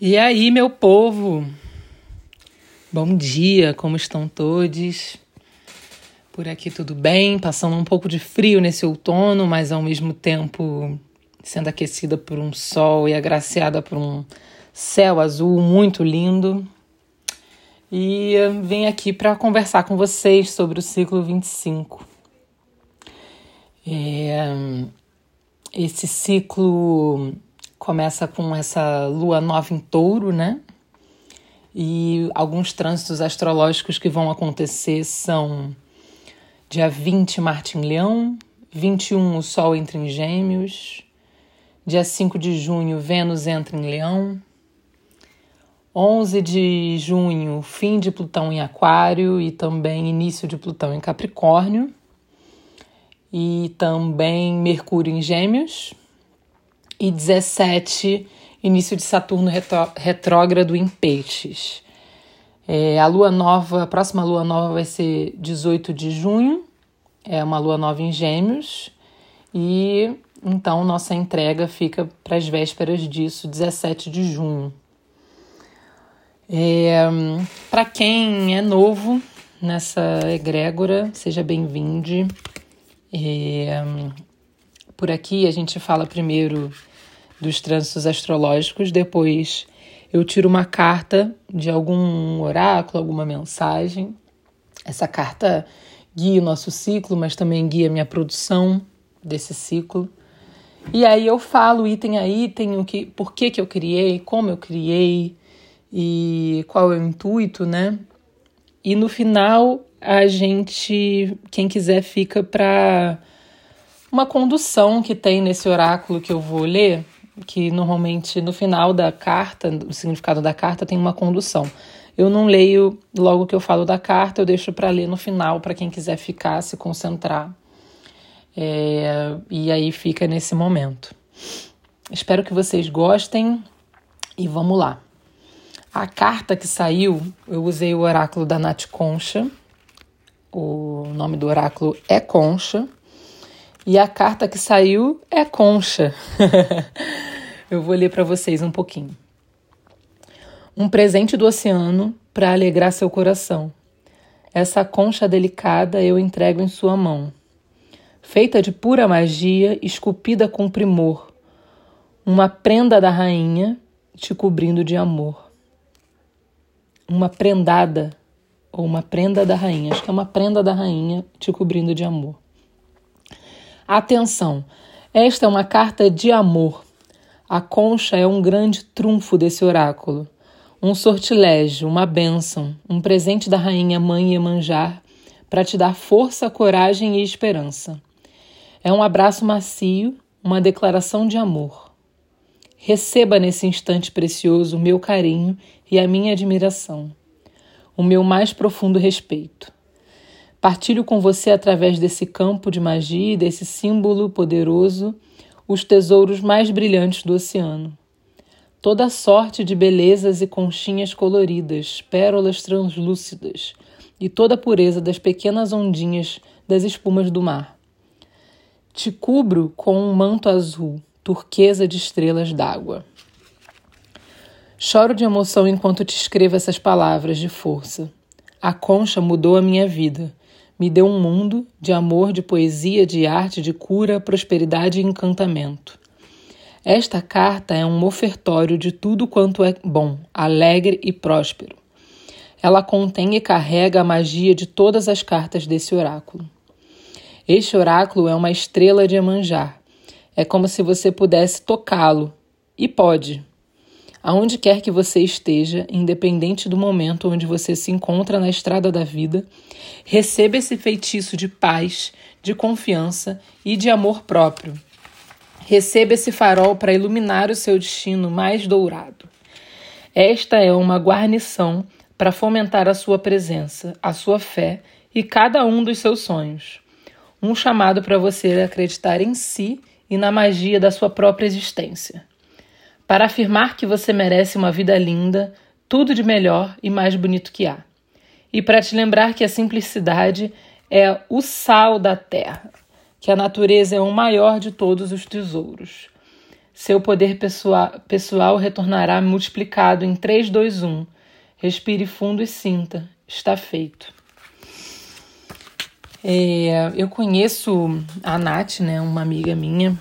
E aí, meu povo? Bom dia, como estão todos? Por aqui tudo bem, passando um pouco de frio nesse outono, mas ao mesmo tempo sendo aquecida por um sol e agraciada por um céu azul muito lindo. E vim aqui para conversar com vocês sobre o ciclo 25. É, esse ciclo começa com essa lua nova em touro, né? E alguns trânsitos astrológicos que vão acontecer são dia 20, Marte em Leão, 21, o Sol entra em Gêmeos, dia 5 de junho, Vênus entra em Leão, 11 de junho, fim de Plutão em Aquário e também início de Plutão em Capricórnio, e também Mercúrio em Gêmeos e 17, início de Saturno retrógrado em Peixes. É, a lua nova, a próxima lua nova vai ser 18 de junho, é uma lua nova em Gêmeos, e então nossa entrega fica para as vésperas disso, 17 de junho. É, para quem é novo nessa egrégora, seja bem-vindo. É, por aqui a gente fala primeiro dos trânsitos astrológicos, depois eu tiro uma carta de algum oráculo, alguma mensagem. Essa carta guia o nosso ciclo, mas também guia a minha produção desse ciclo. E aí eu falo item a item o que, por que, que eu criei, como eu criei e qual é o intuito, né? E no final a gente, quem quiser, fica para uma condução que tem nesse oráculo que eu vou ler, que normalmente no final da carta, o significado da carta tem uma condução. Eu não leio logo que eu falo da carta, eu deixo para ler no final para quem quiser ficar, se concentrar. É, e aí fica nesse momento. Espero que vocês gostem e vamos lá. A carta que saiu, eu usei o oráculo da Nath Concha. O nome do oráculo é Concha. E a carta que saiu é concha. Eu vou ler para vocês um pouquinho. Um presente do oceano para alegrar seu coração. Essa concha delicada eu entrego em sua mão. Feita de pura magia, esculpida com primor. Uma prenda da rainha te cobrindo de amor. Uma prendada, ou uma prenda da rainha, acho que é uma prenda da rainha te cobrindo de amor. Atenção, esta é uma carta de amor. A concha é um grande trunfo desse oráculo, um sortilégio, uma bênção, um presente da rainha mãe Iemanjar para te dar força, coragem e esperança. É um abraço macio, uma declaração de amor. Receba nesse instante precioso o meu carinho e a minha admiração, o meu mais profundo respeito. Partilho com você, através desse campo de magia desse símbolo poderoso, os tesouros mais brilhantes do oceano. Toda sorte de belezas e conchinhas coloridas, pérolas translúcidas e toda a pureza das pequenas ondinhas das espumas do mar. Te cubro com um manto azul, turquesa de estrelas d'água. Choro de emoção enquanto te escrevo essas palavras de força. A concha mudou a minha vida me deu um mundo de amor, de poesia, de arte, de cura, prosperidade e encantamento. Esta carta é um ofertório de tudo quanto é bom, alegre e próspero. Ela contém e carrega a magia de todas as cartas desse oráculo. Este oráculo é uma estrela de Emanjar. É como se você pudesse tocá-lo. E pode. Aonde quer que você esteja, independente do momento onde você se encontra na estrada da vida, receba esse feitiço de paz, de confiança e de amor próprio. Receba esse farol para iluminar o seu destino mais dourado. Esta é uma guarnição para fomentar a sua presença, a sua fé e cada um dos seus sonhos. Um chamado para você acreditar em si e na magia da sua própria existência para afirmar que você merece uma vida linda, tudo de melhor e mais bonito que há. E para te lembrar que a simplicidade é o sal da terra, que a natureza é o maior de todos os tesouros. Seu poder pessoal, retornará multiplicado em 3, 2, 1. Respire fundo e sinta. Está feito. É, eu conheço a Nath, né, uma amiga minha,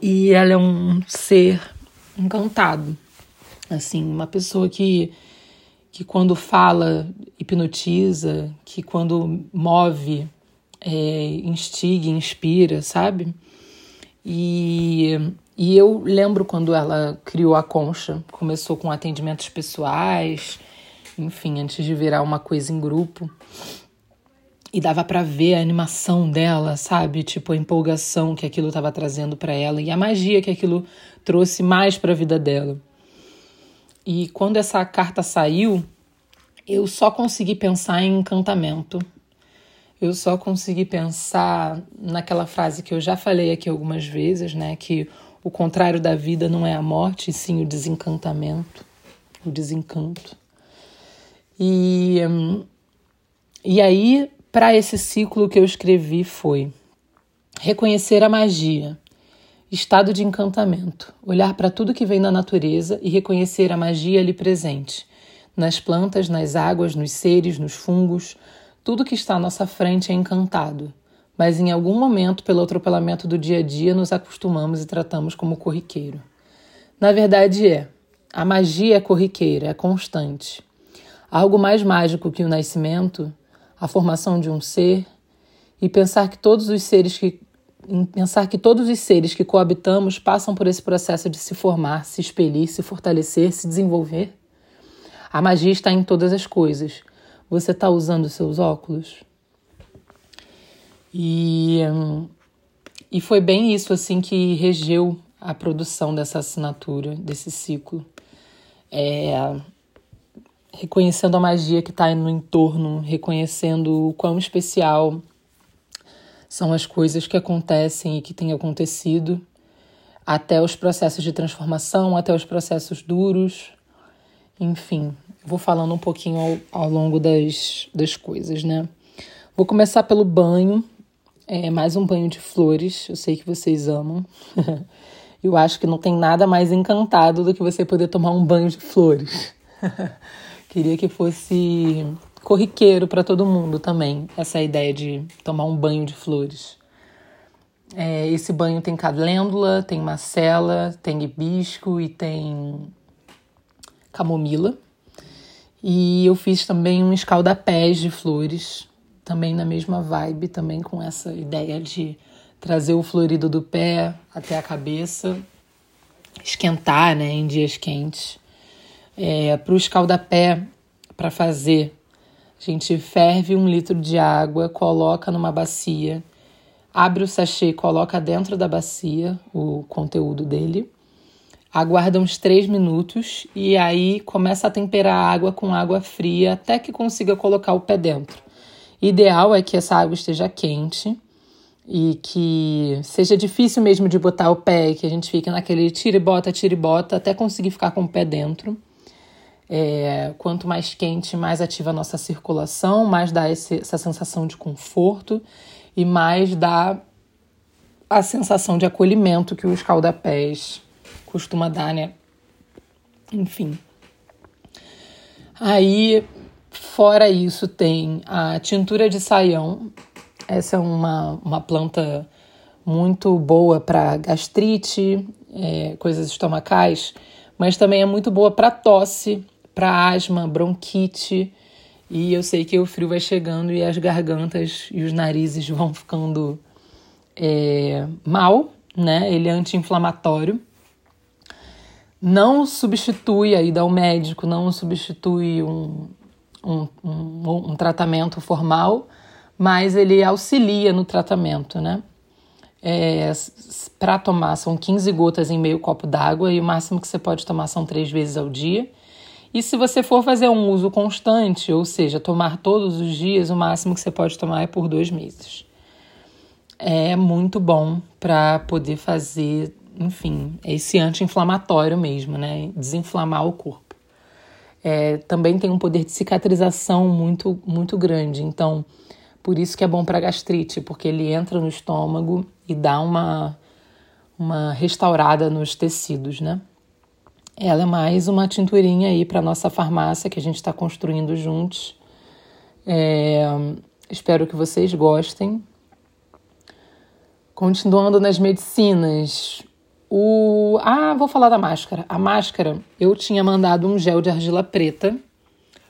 e ela é um ser encantado. Assim, uma pessoa que, que quando fala hipnotiza, que quando move é, instiga, inspira, sabe? E, e eu lembro quando ela criou a Concha, começou com atendimentos pessoais, enfim, antes de virar uma coisa em grupo. E dava para ver a animação dela, sabe? Tipo a empolgação que aquilo estava trazendo para ela e a magia que aquilo trouxe mais para a vida dela. E quando essa carta saiu, eu só consegui pensar em encantamento. Eu só consegui pensar naquela frase que eu já falei aqui algumas vezes, né? Que o contrário da vida não é a morte, sim o desencantamento, o desencanto. E, e aí para esse ciclo que eu escrevi foi reconhecer a magia, estado de encantamento, olhar para tudo que vem da natureza e reconhecer a magia ali presente, nas plantas, nas águas, nos seres, nos fungos, tudo que está à nossa frente é encantado, mas em algum momento, pelo atropelamento do dia a dia, nos acostumamos e tratamos como corriqueiro. Na verdade é, a magia é corriqueira, é constante. Algo mais mágico que o nascimento a formação de um ser e pensar que todos os seres que pensar que todos os seres que coabitamos passam por esse processo de se formar, se expelir, se fortalecer, se desenvolver. A magia está em todas as coisas. Você está usando seus óculos? E, e foi bem isso assim que regeu a produção dessa assinatura, desse ciclo. É, reconhecendo a magia que está no entorno, reconhecendo o quão especial são as coisas que acontecem e que têm acontecido, até os processos de transformação, até os processos duros, enfim, vou falando um pouquinho ao, ao longo das, das coisas, né? Vou começar pelo banho, é mais um banho de flores, eu sei que vocês amam. eu acho que não tem nada mais encantado do que você poder tomar um banho de flores. Queria que fosse corriqueiro para todo mundo também, essa ideia de tomar um banho de flores. É, esse banho tem calêndula, tem macela, tem hibisco e tem camomila. E eu fiz também um escaldapés de flores, também na mesma vibe, também com essa ideia de trazer o florido do pé até a cabeça, esquentar né, em dias quentes. É, para o escaldapé, para fazer, a gente ferve um litro de água, coloca numa bacia, abre o sachê, coloca dentro da bacia o conteúdo dele, aguarda uns 3 minutos e aí começa a temperar a água com água fria até que consiga colocar o pé dentro. Ideal é que essa água esteja quente e que seja difícil mesmo de botar o pé, que a gente fique naquele tira e bota, tira e bota, até conseguir ficar com o pé dentro. É, quanto mais quente, mais ativa a nossa circulação, mais dá esse, essa sensação de conforto e mais dá a sensação de acolhimento que o escaldapés costuma dar, né? Enfim. Aí, fora isso, tem a tintura de saião. Essa é uma, uma planta muito boa para gastrite, é, coisas estomacais, mas também é muito boa para tosse para asma, bronquite. E eu sei que o frio vai chegando e as gargantas e os narizes vão ficando é, mal, né? Ele é anti-inflamatório. Não substitui a ida ao médico, não substitui um, um, um, um tratamento formal, mas ele auxilia no tratamento, né? É, para tomar são 15 gotas em meio copo d'água e o máximo que você pode tomar são três vezes ao dia. E se você for fazer um uso constante, ou seja, tomar todos os dias, o máximo que você pode tomar é por dois meses. É muito bom para poder fazer, enfim, esse anti-inflamatório mesmo, né? Desinflamar o corpo. É, também tem um poder de cicatrização muito, muito grande. Então, por isso que é bom para gastrite, porque ele entra no estômago e dá uma, uma restaurada nos tecidos, né? Ela é mais uma tinturinha aí para nossa farmácia que a gente está construindo juntos. É, espero que vocês gostem. Continuando nas medicinas, o ah, vou falar da máscara. A máscara, eu tinha mandado um gel de argila preta.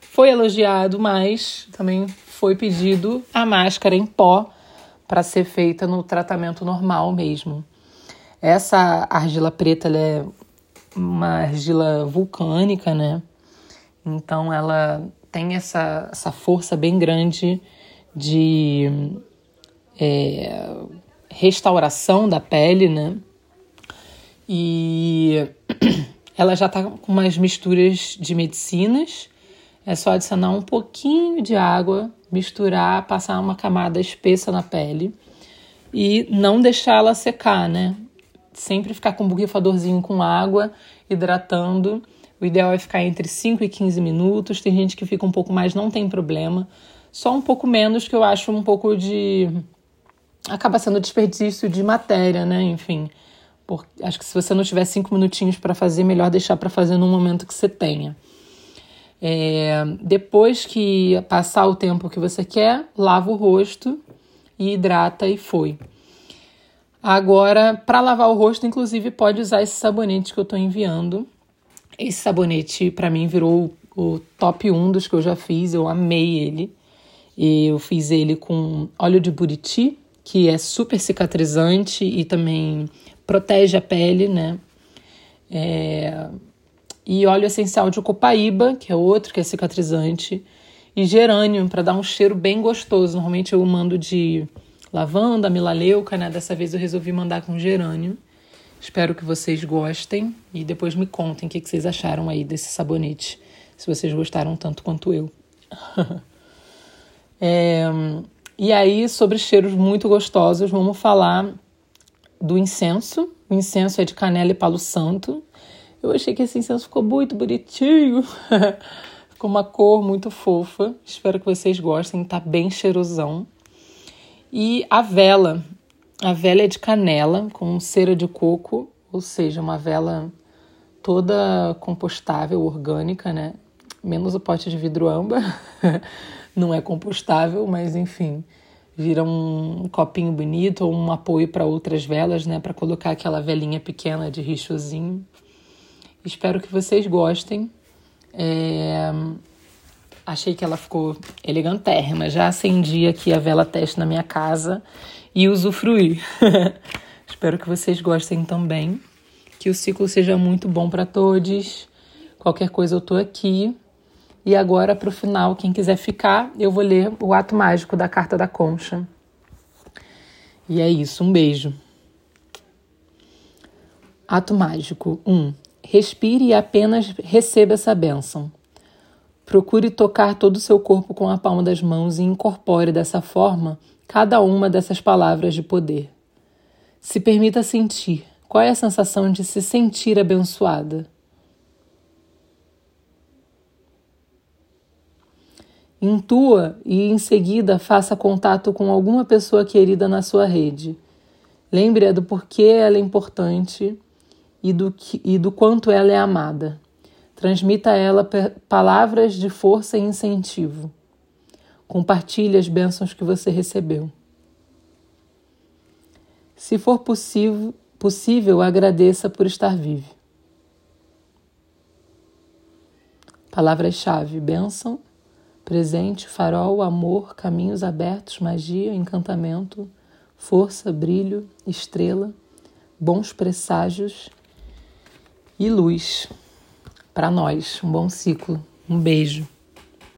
Foi elogiado, mas também foi pedido a máscara em pó para ser feita no tratamento normal mesmo. Essa argila preta é uma argila vulcânica, né? Então ela tem essa, essa força bem grande de é, restauração da pele, né? E ela já tá com umas misturas de medicinas. É só adicionar um pouquinho de água, misturar, passar uma camada espessa na pele e não deixar ela secar, né? Sempre ficar com um borrifadorzinho com água, hidratando. O ideal é ficar entre 5 e 15 minutos. Tem gente que fica um pouco mais, não tem problema. Só um pouco menos, que eu acho um pouco de. acaba sendo desperdício de matéria, né? Enfim. Acho que se você não tiver cinco minutinhos para fazer, melhor deixar para fazer no momento que você tenha. É, depois que passar o tempo que você quer, lava o rosto e hidrata e foi. Agora, para lavar o rosto, inclusive, pode usar esse sabonete que eu estou enviando. Esse sabonete, para mim, virou o top 1 dos que eu já fiz. Eu amei ele. E eu fiz ele com óleo de buriti, que é super cicatrizante e também protege a pele, né? É... E óleo essencial de copaíba, que é outro que é cicatrizante. E gerânio, para dar um cheiro bem gostoso. Normalmente eu mando de lavanda, milaleuca, né? Dessa vez eu resolvi mandar com gerânio. Espero que vocês gostem e depois me contem o que vocês acharam aí desse sabonete, se vocês gostaram tanto quanto eu. é, e aí, sobre cheiros muito gostosos, vamos falar do incenso. O incenso é de canela e palo santo. Eu achei que esse incenso ficou muito bonitinho. ficou uma cor muito fofa. Espero que vocês gostem. Tá bem cheirosão. E a vela. A vela é de canela com cera de coco, ou seja, uma vela toda compostável, orgânica, né? Menos o pote de vidro âmbar. Não é compostável, mas enfim, vira um copinho bonito ou um apoio para outras velas, né? Para colocar aquela velinha pequena de richozinho. Espero que vocês gostem. É... Achei que ela ficou elegantérrima. Já acendi aqui a vela teste na minha casa e usufruí. Espero que vocês gostem também. Que o ciclo seja muito bom para todos. Qualquer coisa eu tô aqui. E agora, para o final, quem quiser ficar, eu vou ler o ato mágico da carta da concha. E é isso, um beijo. Ato mágico 1. Um, respire e apenas receba essa bênção. Procure tocar todo o seu corpo com a palma das mãos e incorpore dessa forma cada uma dessas palavras de poder. Se permita sentir. Qual é a sensação de se sentir abençoada? Intua e em seguida faça contato com alguma pessoa querida na sua rede. Lembre-a do porquê ela é importante e do, que, e do quanto ela é amada. Transmita a ela palavras de força e incentivo. Compartilhe as bênçãos que você recebeu. Se for possível, possível agradeça por estar vivo. Palavras-chave: bênção, presente, farol, amor, caminhos abertos, magia, encantamento, força, brilho, estrela, bons presságios e luz para nós. Um bom ciclo. Um beijo.